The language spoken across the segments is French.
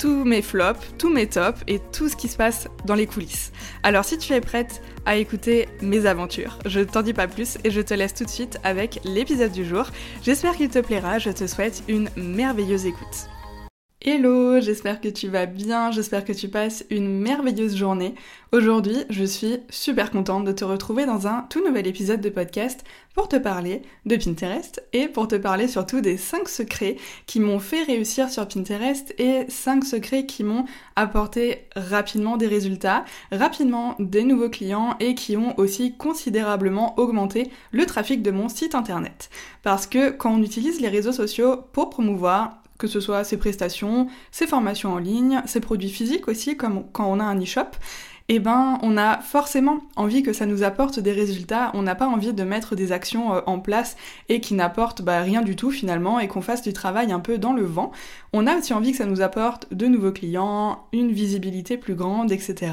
tous mes flops, tous mes tops et tout ce qui se passe dans les coulisses. Alors si tu es prête à écouter mes aventures, je t'en dis pas plus et je te laisse tout de suite avec l'épisode du jour. J'espère qu'il te plaira, je te souhaite une merveilleuse écoute. Hello, j'espère que tu vas bien, j'espère que tu passes une merveilleuse journée. Aujourd'hui, je suis super contente de te retrouver dans un tout nouvel épisode de podcast pour te parler de Pinterest et pour te parler surtout des 5 secrets qui m'ont fait réussir sur Pinterest et 5 secrets qui m'ont apporté rapidement des résultats, rapidement des nouveaux clients et qui ont aussi considérablement augmenté le trafic de mon site internet. Parce que quand on utilise les réseaux sociaux pour promouvoir que ce soit ses prestations, ses formations en ligne, ses produits physiques aussi, comme quand on a un e-shop, eh ben, on a forcément envie que ça nous apporte des résultats. On n'a pas envie de mettre des actions euh, en place et qui n'apportent bah, rien du tout finalement et qu'on fasse du travail un peu dans le vent. On a aussi envie que ça nous apporte de nouveaux clients, une visibilité plus grande, etc.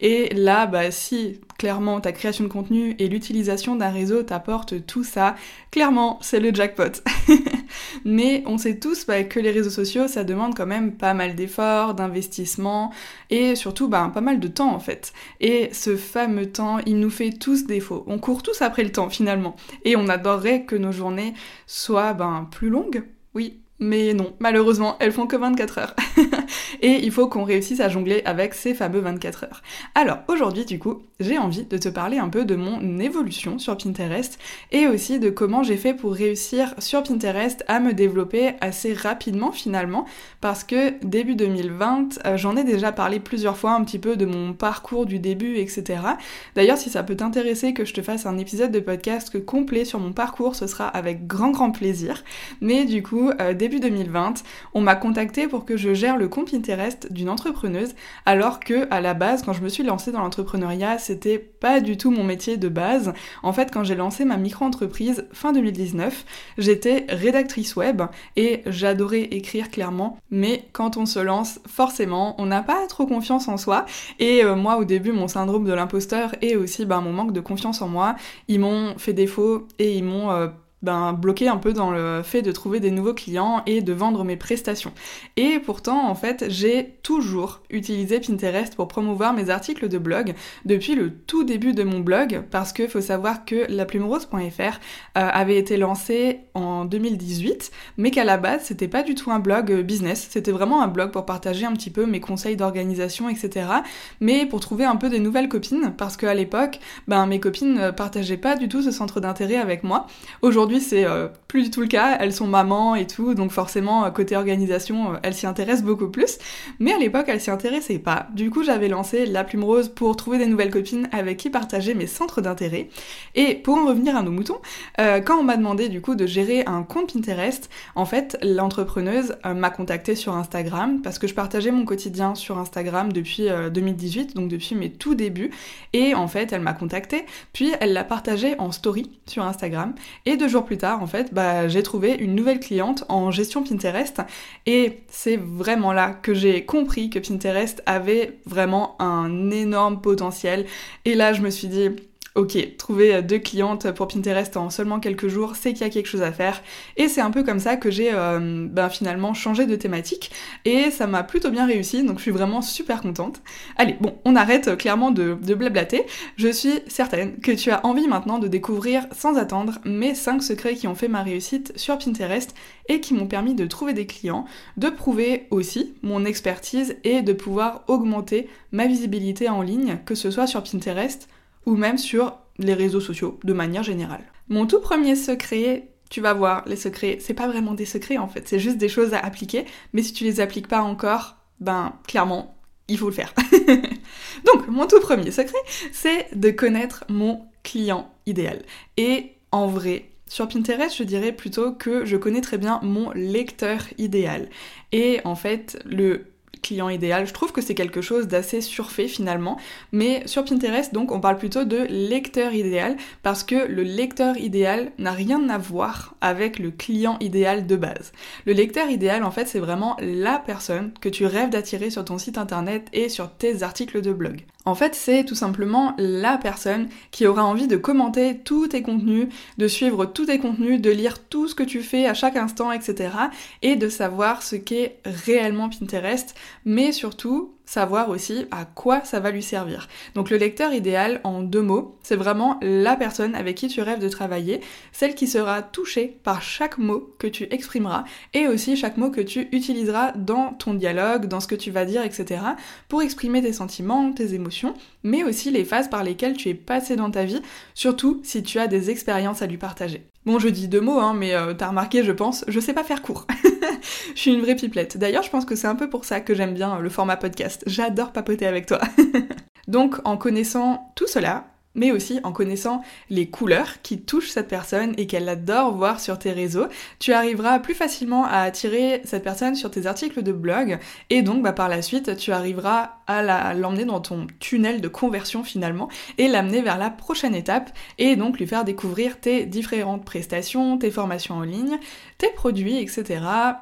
Et là, bah, si clairement ta création de contenu et l'utilisation d'un réseau t'apportent tout ça, clairement, c'est le jackpot. Mais on sait tous bah, que les réseaux sociaux, ça demande quand même pas mal d'efforts, d'investissement et surtout bah, pas mal de temps en fait. Et ce fameux temps, il nous fait tous défaut. On court tous après le temps finalement. Et on adorerait que nos journées soient ben, plus longues. Oui, mais non, malheureusement, elles font que 24 heures. et il faut qu'on réussisse à jongler avec ces fameux 24 heures. Alors aujourd'hui, du coup, j'ai envie de te parler un peu de mon évolution sur Pinterest et aussi de comment j'ai fait pour réussir sur Pinterest à me développer assez rapidement finalement parce que début 2020, euh, j'en ai déjà parlé plusieurs fois un petit peu de mon parcours du début, etc. D'ailleurs, si ça peut t'intéresser que je te fasse un épisode de podcast complet sur mon parcours, ce sera avec grand grand plaisir. Mais du coup, euh, début 2020, on m'a contacté pour que je gère le compte Pinterest d'une entrepreneuse, alors que à la base, quand je me suis lancée dans l'entrepreneuriat, c'était pas du tout mon métier de base. En fait, quand j'ai lancé ma micro-entreprise fin 2019, j'étais rédactrice web et j'adorais écrire clairement, mais quand on se lance, forcément, on n'a pas trop confiance en soi. Et euh, moi, au début, mon syndrome de l'imposteur et aussi ben, mon manque de confiance en moi, ils m'ont fait défaut et ils m'ont euh, ben, bloqué un peu dans le fait de trouver des nouveaux clients et de vendre mes prestations. Et pourtant, en fait, j'ai toujours utilisé Pinterest pour promouvoir mes articles de blog depuis le tout début de mon blog, parce que faut savoir que laplumerose.fr euh, avait été lancé en 2018, mais qu'à la base, c'était pas du tout un blog euh, business, c'était vraiment un blog pour partager un petit peu mes conseils d'organisation, etc. Mais pour trouver un peu des nouvelles copines, parce qu'à l'époque, ben, mes copines euh, partageaient pas du tout ce centre d'intérêt avec moi. Aujourd'hui, C'est euh, plus du tout le cas. Elles sont mamans et tout, donc forcément, euh, côté organisation, euh, elles s'y intéressent beaucoup plus. Mais à l'époque, elles s'y intéressaient pas. Du coup, j'avais lancé La Plume Rose pour trouver des nouvelles copines avec qui partager mes centres d'intérêt. Et pour en revenir à nos moutons, quand on m'a demandé du coup de gérer un compte Pinterest, en fait, l'entrepreneuse m'a contacté sur Instagram parce que je partageais mon quotidien sur Instagram depuis 2018, donc depuis mes tout débuts. Et en fait, elle m'a contacté, puis elle l'a partagé en story sur Instagram. Et de plus tard, en fait, bah, j'ai trouvé une nouvelle cliente en gestion Pinterest et c'est vraiment là que j'ai compris que Pinterest avait vraiment un énorme potentiel. Et là, je me suis dit, ok, trouver deux clientes pour Pinterest en seulement quelques jours, c'est qu'il y a quelque chose à faire. Et c'est un peu comme ça que j'ai euh, ben, finalement changé de thématique. Et ça m'a plutôt bien réussi, donc je suis vraiment super contente. Allez, bon, on arrête clairement de, de blablater. Je suis certaine que tu as envie maintenant de découvrir sans attendre mes 5 secrets qui ont fait ma réussite sur Pinterest et qui m'ont permis de trouver des clients, de prouver aussi mon expertise et de pouvoir augmenter ma visibilité en ligne, que ce soit sur Pinterest ou même sur les réseaux sociaux de manière générale. Mon tout premier secret, tu vas voir, les secrets, c'est pas vraiment des secrets en fait, c'est juste des choses à appliquer, mais si tu les appliques pas encore, ben clairement, il faut le faire. Donc, mon tout premier secret, c'est de connaître mon client idéal. Et en vrai, sur Pinterest, je dirais plutôt que je connais très bien mon lecteur idéal. Et en fait, le client idéal. Je trouve que c'est quelque chose d'assez surfait finalement, mais sur Pinterest donc on parle plutôt de lecteur idéal parce que le lecteur idéal n'a rien à voir avec le client idéal de base. Le lecteur idéal en fait c'est vraiment la personne que tu rêves d'attirer sur ton site internet et sur tes articles de blog. En fait, c'est tout simplement la personne qui aura envie de commenter tous tes contenus, de suivre tous tes contenus, de lire tout ce que tu fais à chaque instant, etc. et de savoir ce qu'est réellement Pinterest, mais surtout savoir aussi à quoi ça va lui servir. Donc le lecteur idéal, en deux mots, c'est vraiment la personne avec qui tu rêves de travailler, celle qui sera touchée par chaque mot que tu exprimeras et aussi chaque mot que tu utiliseras dans ton dialogue, dans ce que tu vas dire, etc. pour exprimer tes sentiments, tes émotions, mais aussi les phases par lesquelles tu es passé dans ta vie, surtout si tu as des expériences à lui partager. Bon, je dis deux mots, hein, mais euh, t'as remarqué, je pense, je sais pas faire court. je suis une vraie pipelette. D'ailleurs, je pense que c'est un peu pour ça que j'aime bien le format podcast. J'adore papoter avec toi. Donc, en connaissant tout cela, mais aussi en connaissant les couleurs qui touchent cette personne et qu'elle adore voir sur tes réseaux, tu arriveras plus facilement à attirer cette personne sur tes articles de blog et donc bah, par la suite tu arriveras à l'emmener dans ton tunnel de conversion finalement et l'amener vers la prochaine étape et donc lui faire découvrir tes différentes prestations, tes formations en ligne, tes produits, etc.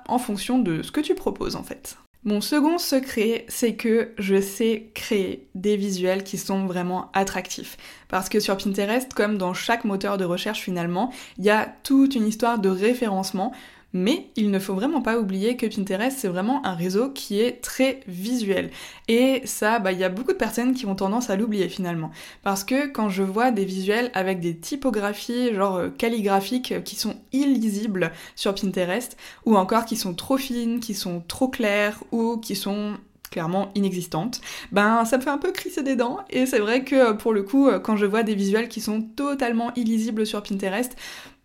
en fonction de ce que tu proposes en fait. Mon second secret, c'est que je sais créer des visuels qui sont vraiment attractifs. Parce que sur Pinterest, comme dans chaque moteur de recherche finalement, il y a toute une histoire de référencement. Mais il ne faut vraiment pas oublier que Pinterest, c'est vraiment un réseau qui est très visuel. Et ça, bah, il y a beaucoup de personnes qui ont tendance à l'oublier finalement. Parce que quand je vois des visuels avec des typographies, genre euh, calligraphiques, euh, qui sont illisibles sur Pinterest, ou encore qui sont trop fines, qui sont trop claires, ou qui sont clairement inexistantes, ben ça me fait un peu crisser des dents et c'est vrai que pour le coup quand je vois des visuels qui sont totalement illisibles sur Pinterest,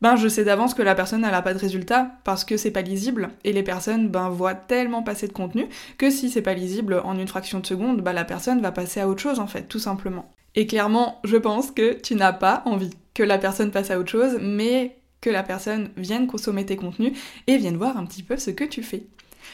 ben je sais d'avance que la personne n'a pas de résultat parce que c'est pas lisible et les personnes ben voient tellement passer de contenu que si c'est pas lisible en une fraction de seconde, ben la personne va passer à autre chose en fait, tout simplement. Et clairement, je pense que tu n'as pas envie que la personne passe à autre chose, mais que la personne vienne consommer tes contenus et vienne voir un petit peu ce que tu fais.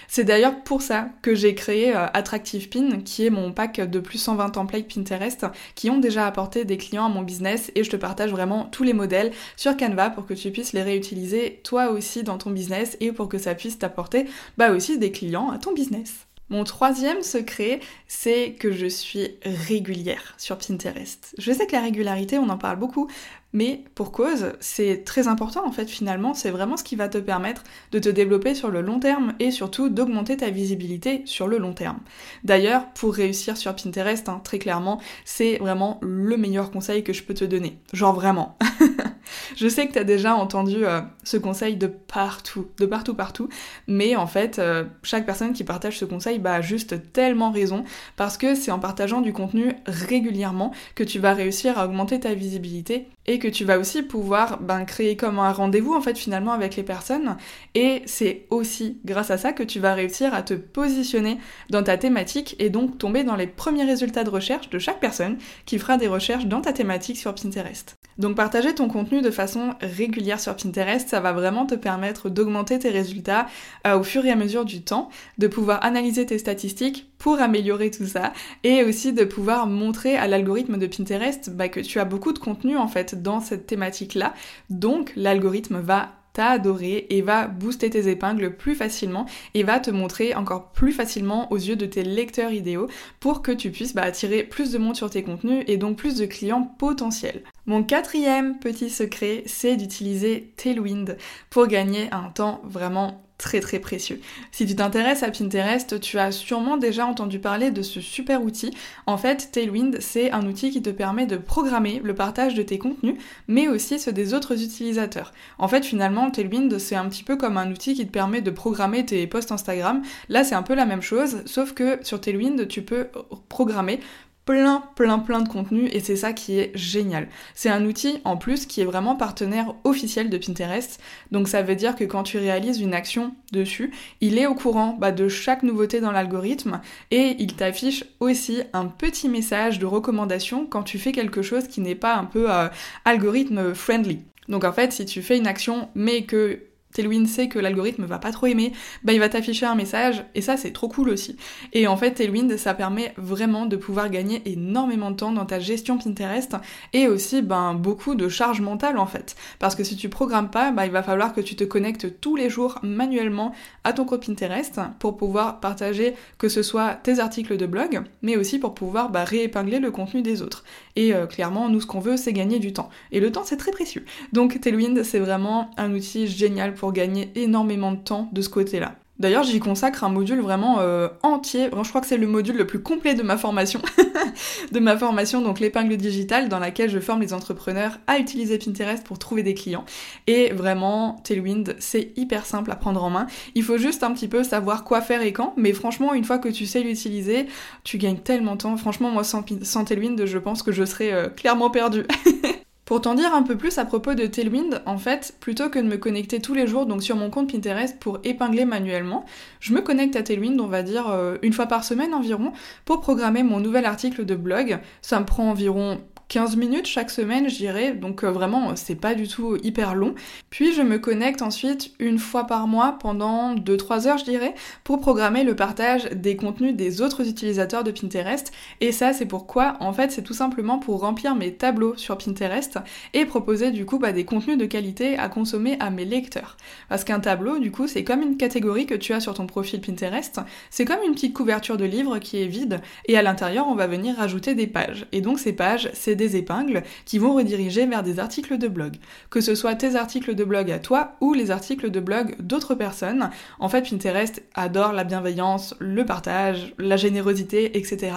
C'est d'ailleurs pour ça que j'ai créé euh, Attractive Pin, qui est mon pack de plus 120 templates Pinterest, qui ont déjà apporté des clients à mon business et je te partage vraiment tous les modèles sur Canva pour que tu puisses les réutiliser toi aussi dans ton business et pour que ça puisse t'apporter bah aussi des clients à ton business. Mon troisième secret, c'est que je suis régulière sur Pinterest. Je sais que la régularité, on en parle beaucoup, mais pour cause, c'est très important en fait finalement, c'est vraiment ce qui va te permettre de te développer sur le long terme et surtout d'augmenter ta visibilité sur le long terme. D'ailleurs, pour réussir sur Pinterest, hein, très clairement, c'est vraiment le meilleur conseil que je peux te donner. Genre vraiment. je sais que tu as déjà entendu euh, ce conseil de partout, de partout, partout, mais en fait, euh, chaque personne qui partage ce conseil bah, a juste tellement raison parce que c'est en partageant du contenu régulièrement que tu vas réussir à augmenter ta visibilité et que tu vas aussi pouvoir ben, créer comme un rendez-vous en fait finalement avec les personnes et c'est aussi grâce à ça que tu vas réussir à te positionner dans ta thématique et donc tomber dans les premiers résultats de recherche de chaque personne qui fera des recherches dans ta thématique sur Pinterest. Donc partager ton contenu de façon régulière sur Pinterest, ça va vraiment te permettre d'augmenter tes résultats euh, au fur et à mesure du temps, de pouvoir analyser tes statistiques pour améliorer tout ça et aussi de pouvoir montrer à l'algorithme de Pinterest bah, que tu as beaucoup de contenu en fait dans cette thématique-là. Donc l'algorithme va t'adorer et va booster tes épingles plus facilement et va te montrer encore plus facilement aux yeux de tes lecteurs idéaux pour que tu puisses bah, attirer plus de monde sur tes contenus et donc plus de clients potentiels. Mon quatrième petit secret, c'est d'utiliser Tailwind pour gagner un temps vraiment très très précieux. Si tu t'intéresses à Pinterest, tu as sûrement déjà entendu parler de ce super outil. En fait, Tailwind, c'est un outil qui te permet de programmer le partage de tes contenus, mais aussi ceux des autres utilisateurs. En fait, finalement, Tailwind, c'est un petit peu comme un outil qui te permet de programmer tes posts Instagram. Là, c'est un peu la même chose, sauf que sur Tailwind, tu peux programmer plein, plein, plein de contenu et c'est ça qui est génial. C'est un outil en plus qui est vraiment partenaire officiel de Pinterest. Donc ça veut dire que quand tu réalises une action dessus, il est au courant bah, de chaque nouveauté dans l'algorithme et il t'affiche aussi un petit message de recommandation quand tu fais quelque chose qui n'est pas un peu euh, algorithme friendly. Donc en fait, si tu fais une action mais que Tailwind sait que l'algorithme va pas trop aimer, bah il va t'afficher un message et ça c'est trop cool aussi. Et en fait Tailwind ça permet vraiment de pouvoir gagner énormément de temps dans ta gestion Pinterest et aussi ben beaucoup de charge mentale en fait. Parce que si tu programmes pas, bah il va falloir que tu te connectes tous les jours manuellement à ton compte Pinterest pour pouvoir partager que ce soit tes articles de blog, mais aussi pour pouvoir bah, réépingler le contenu des autres. Et euh, clairement nous ce qu'on veut c'est gagner du temps. Et le temps c'est très précieux. Donc Tailwind c'est vraiment un outil génial pour gagner énormément de temps de ce côté-là. D'ailleurs, j'y consacre un module vraiment euh, entier. je crois que c'est le module le plus complet de ma formation. de ma formation, donc l'épingle digitale, dans laquelle je forme les entrepreneurs à utiliser Pinterest pour trouver des clients. Et vraiment, Tailwind, c'est hyper simple à prendre en main. Il faut juste un petit peu savoir quoi faire et quand. Mais franchement, une fois que tu sais l'utiliser, tu gagnes tellement de temps. Franchement, moi, sans, sans Tailwind, je pense que je serais euh, clairement perdue. Pour t'en dire un peu plus à propos de Tailwind, en fait, plutôt que de me connecter tous les jours donc sur mon compte Pinterest pour épingler manuellement, je me connecte à Tailwind, on va dire euh, une fois par semaine environ, pour programmer mon nouvel article de blog. Ça me prend environ 15 minutes chaque semaine, je dirais, donc euh, vraiment c'est pas du tout hyper long. Puis je me connecte ensuite une fois par mois pendant 2-3 heures, je dirais, pour programmer le partage des contenus des autres utilisateurs de Pinterest. Et ça, c'est pourquoi En fait, c'est tout simplement pour remplir mes tableaux sur Pinterest et proposer du coup bah, des contenus de qualité à consommer à mes lecteurs. Parce qu'un tableau, du coup, c'est comme une catégorie que tu as sur ton profil Pinterest. C'est comme une petite couverture de livre qui est vide et à l'intérieur, on va venir rajouter des pages. Et donc ces pages, c'est des épingles qui vont rediriger vers des articles de blog. Que ce soit tes articles de blog à toi ou les articles de blog d'autres personnes. En fait, Pinterest adore la bienveillance, le partage, la générosité, etc.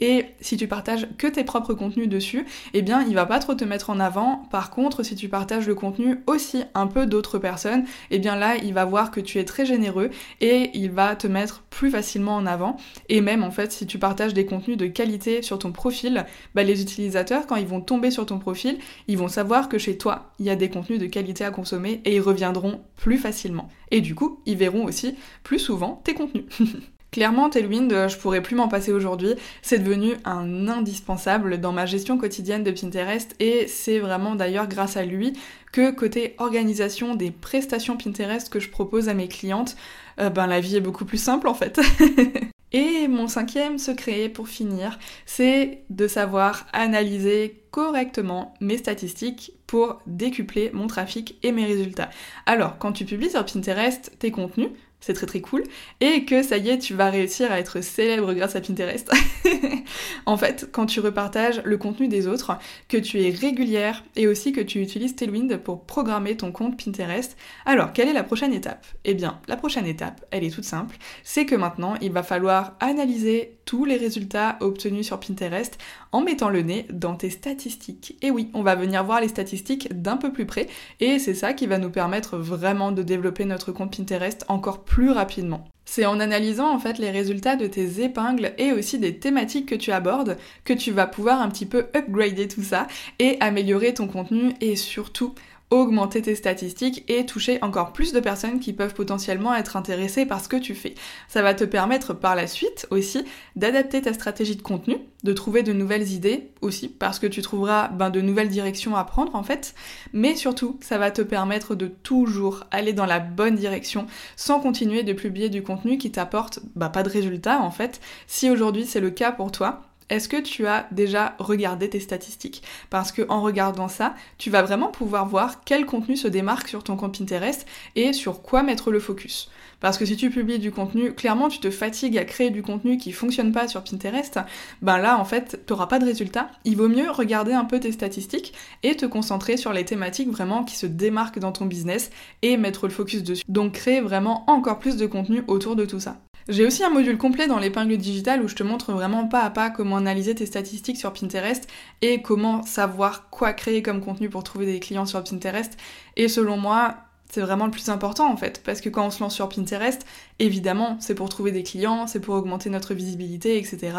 Et si tu partages que tes propres contenus dessus, eh bien, il va pas trop te mettre en avant. Par contre, si tu partages le contenu aussi un peu d'autres personnes, eh bien là, il va voir que tu es très généreux et il va te mettre plus facilement en avant. Et même, en fait, si tu partages des contenus de qualité sur ton profil, bah, les utilisateurs quand ils vont tomber sur ton profil, ils vont savoir que chez toi, il y a des contenus de qualité à consommer et ils reviendront plus facilement. Et du coup, ils verront aussi plus souvent tes contenus. Clairement, Tailwind, euh, je pourrais plus m'en passer aujourd'hui. C'est devenu un indispensable dans ma gestion quotidienne de Pinterest et c'est vraiment d'ailleurs grâce à lui que côté organisation des prestations Pinterest que je propose à mes clientes, euh, ben la vie est beaucoup plus simple en fait. Et mon cinquième secret pour finir, c'est de savoir analyser correctement mes statistiques pour décupler mon trafic et mes résultats. Alors, quand tu publies sur Pinterest tes contenus, c'est très très cool, et que ça y est, tu vas réussir à être célèbre grâce à Pinterest. en fait, quand tu repartages le contenu des autres, que tu es régulière et aussi que tu utilises Tailwind pour programmer ton compte Pinterest, alors quelle est la prochaine étape? Eh bien, la prochaine étape, elle est toute simple, c'est que maintenant, il va falloir analyser tous les résultats obtenus sur Pinterest en mettant le nez dans tes statistiques. Et oui, on va venir voir les statistiques d'un peu plus près, et c'est ça qui va nous permettre vraiment de développer notre compte Pinterest encore plus rapidement. C'est en analysant en fait les résultats de tes épingles et aussi des thématiques que tu abordes que tu vas pouvoir un petit peu upgrader tout ça et améliorer ton contenu et surtout augmenter tes statistiques et toucher encore plus de personnes qui peuvent potentiellement être intéressées par ce que tu fais. Ça va te permettre par la suite aussi d'adapter ta stratégie de contenu, de trouver de nouvelles idées aussi, parce que tu trouveras ben, de nouvelles directions à prendre en fait, mais surtout ça va te permettre de toujours aller dans la bonne direction sans continuer de publier du contenu qui t'apporte bah, pas de résultats en fait. Si aujourd'hui c'est le cas pour toi, est-ce que tu as déjà regardé tes statistiques? Parce que en regardant ça, tu vas vraiment pouvoir voir quel contenu se démarque sur ton compte Pinterest et sur quoi mettre le focus. Parce que si tu publies du contenu, clairement tu te fatigues à créer du contenu qui fonctionne pas sur Pinterest, ben là en fait t'auras pas de résultat. Il vaut mieux regarder un peu tes statistiques et te concentrer sur les thématiques vraiment qui se démarquent dans ton business et mettre le focus dessus. Donc créer vraiment encore plus de contenu autour de tout ça. J'ai aussi un module complet dans l'épingle digitale où je te montre vraiment pas à pas comment analyser tes statistiques sur Pinterest et comment savoir quoi créer comme contenu pour trouver des clients sur Pinterest. Et selon moi, C'est vraiment le plus important en fait, parce que quand on se lance sur Pinterest, évidemment, c'est pour trouver des clients, c'est pour augmenter notre visibilité, etc.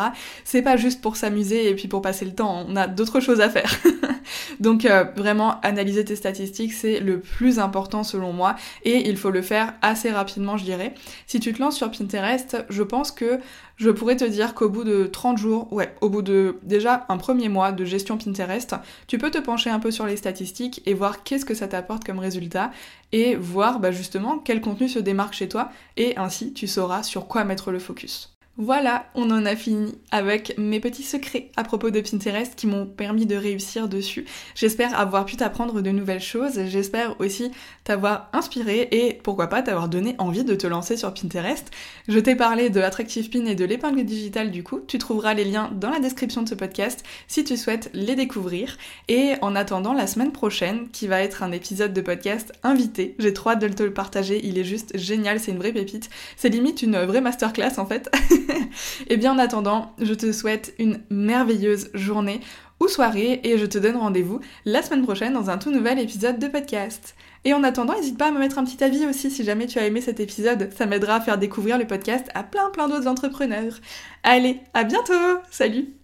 C'est pas juste pour s'amuser et puis pour passer le temps, on a d'autres choses à faire. Donc euh, vraiment, analyser tes statistiques, c'est le plus important selon moi, et il faut le faire assez rapidement, je dirais. Si tu te lances sur Pinterest, je pense que je pourrais te dire qu'au bout de 30 jours, ouais, au bout de déjà un premier mois de gestion Pinterest, tu peux te pencher un peu sur les statistiques et voir qu'est-ce que ça t'apporte comme résultat et voir bah, justement quel contenu se démarque chez toi et ainsi tu sauras sur quoi mettre le focus. Voilà, on en a fini avec mes petits secrets à propos de Pinterest qui m'ont permis de réussir dessus. J'espère avoir pu t'apprendre de nouvelles choses, j'espère aussi t'avoir inspiré et pourquoi pas t'avoir donné envie de te lancer sur Pinterest. Je t'ai parlé de Attractive Pin et de l'épingle digitale du coup, tu trouveras les liens dans la description de ce podcast si tu souhaites les découvrir. Et en attendant la semaine prochaine, qui va être un épisode de podcast invité, j'ai trop hâte de te le partager, il est juste génial, c'est une vraie pépite. C'est limite une vraie masterclass en fait. et bien en attendant, je te souhaite une merveilleuse journée ou soirée et je te donne rendez-vous la semaine prochaine dans un tout nouvel épisode de podcast. Et en attendant, n'hésite pas à me mettre un petit avis aussi si jamais tu as aimé cet épisode, ça m'aidera à faire découvrir le podcast à plein plein d'autres entrepreneurs. Allez, à bientôt Salut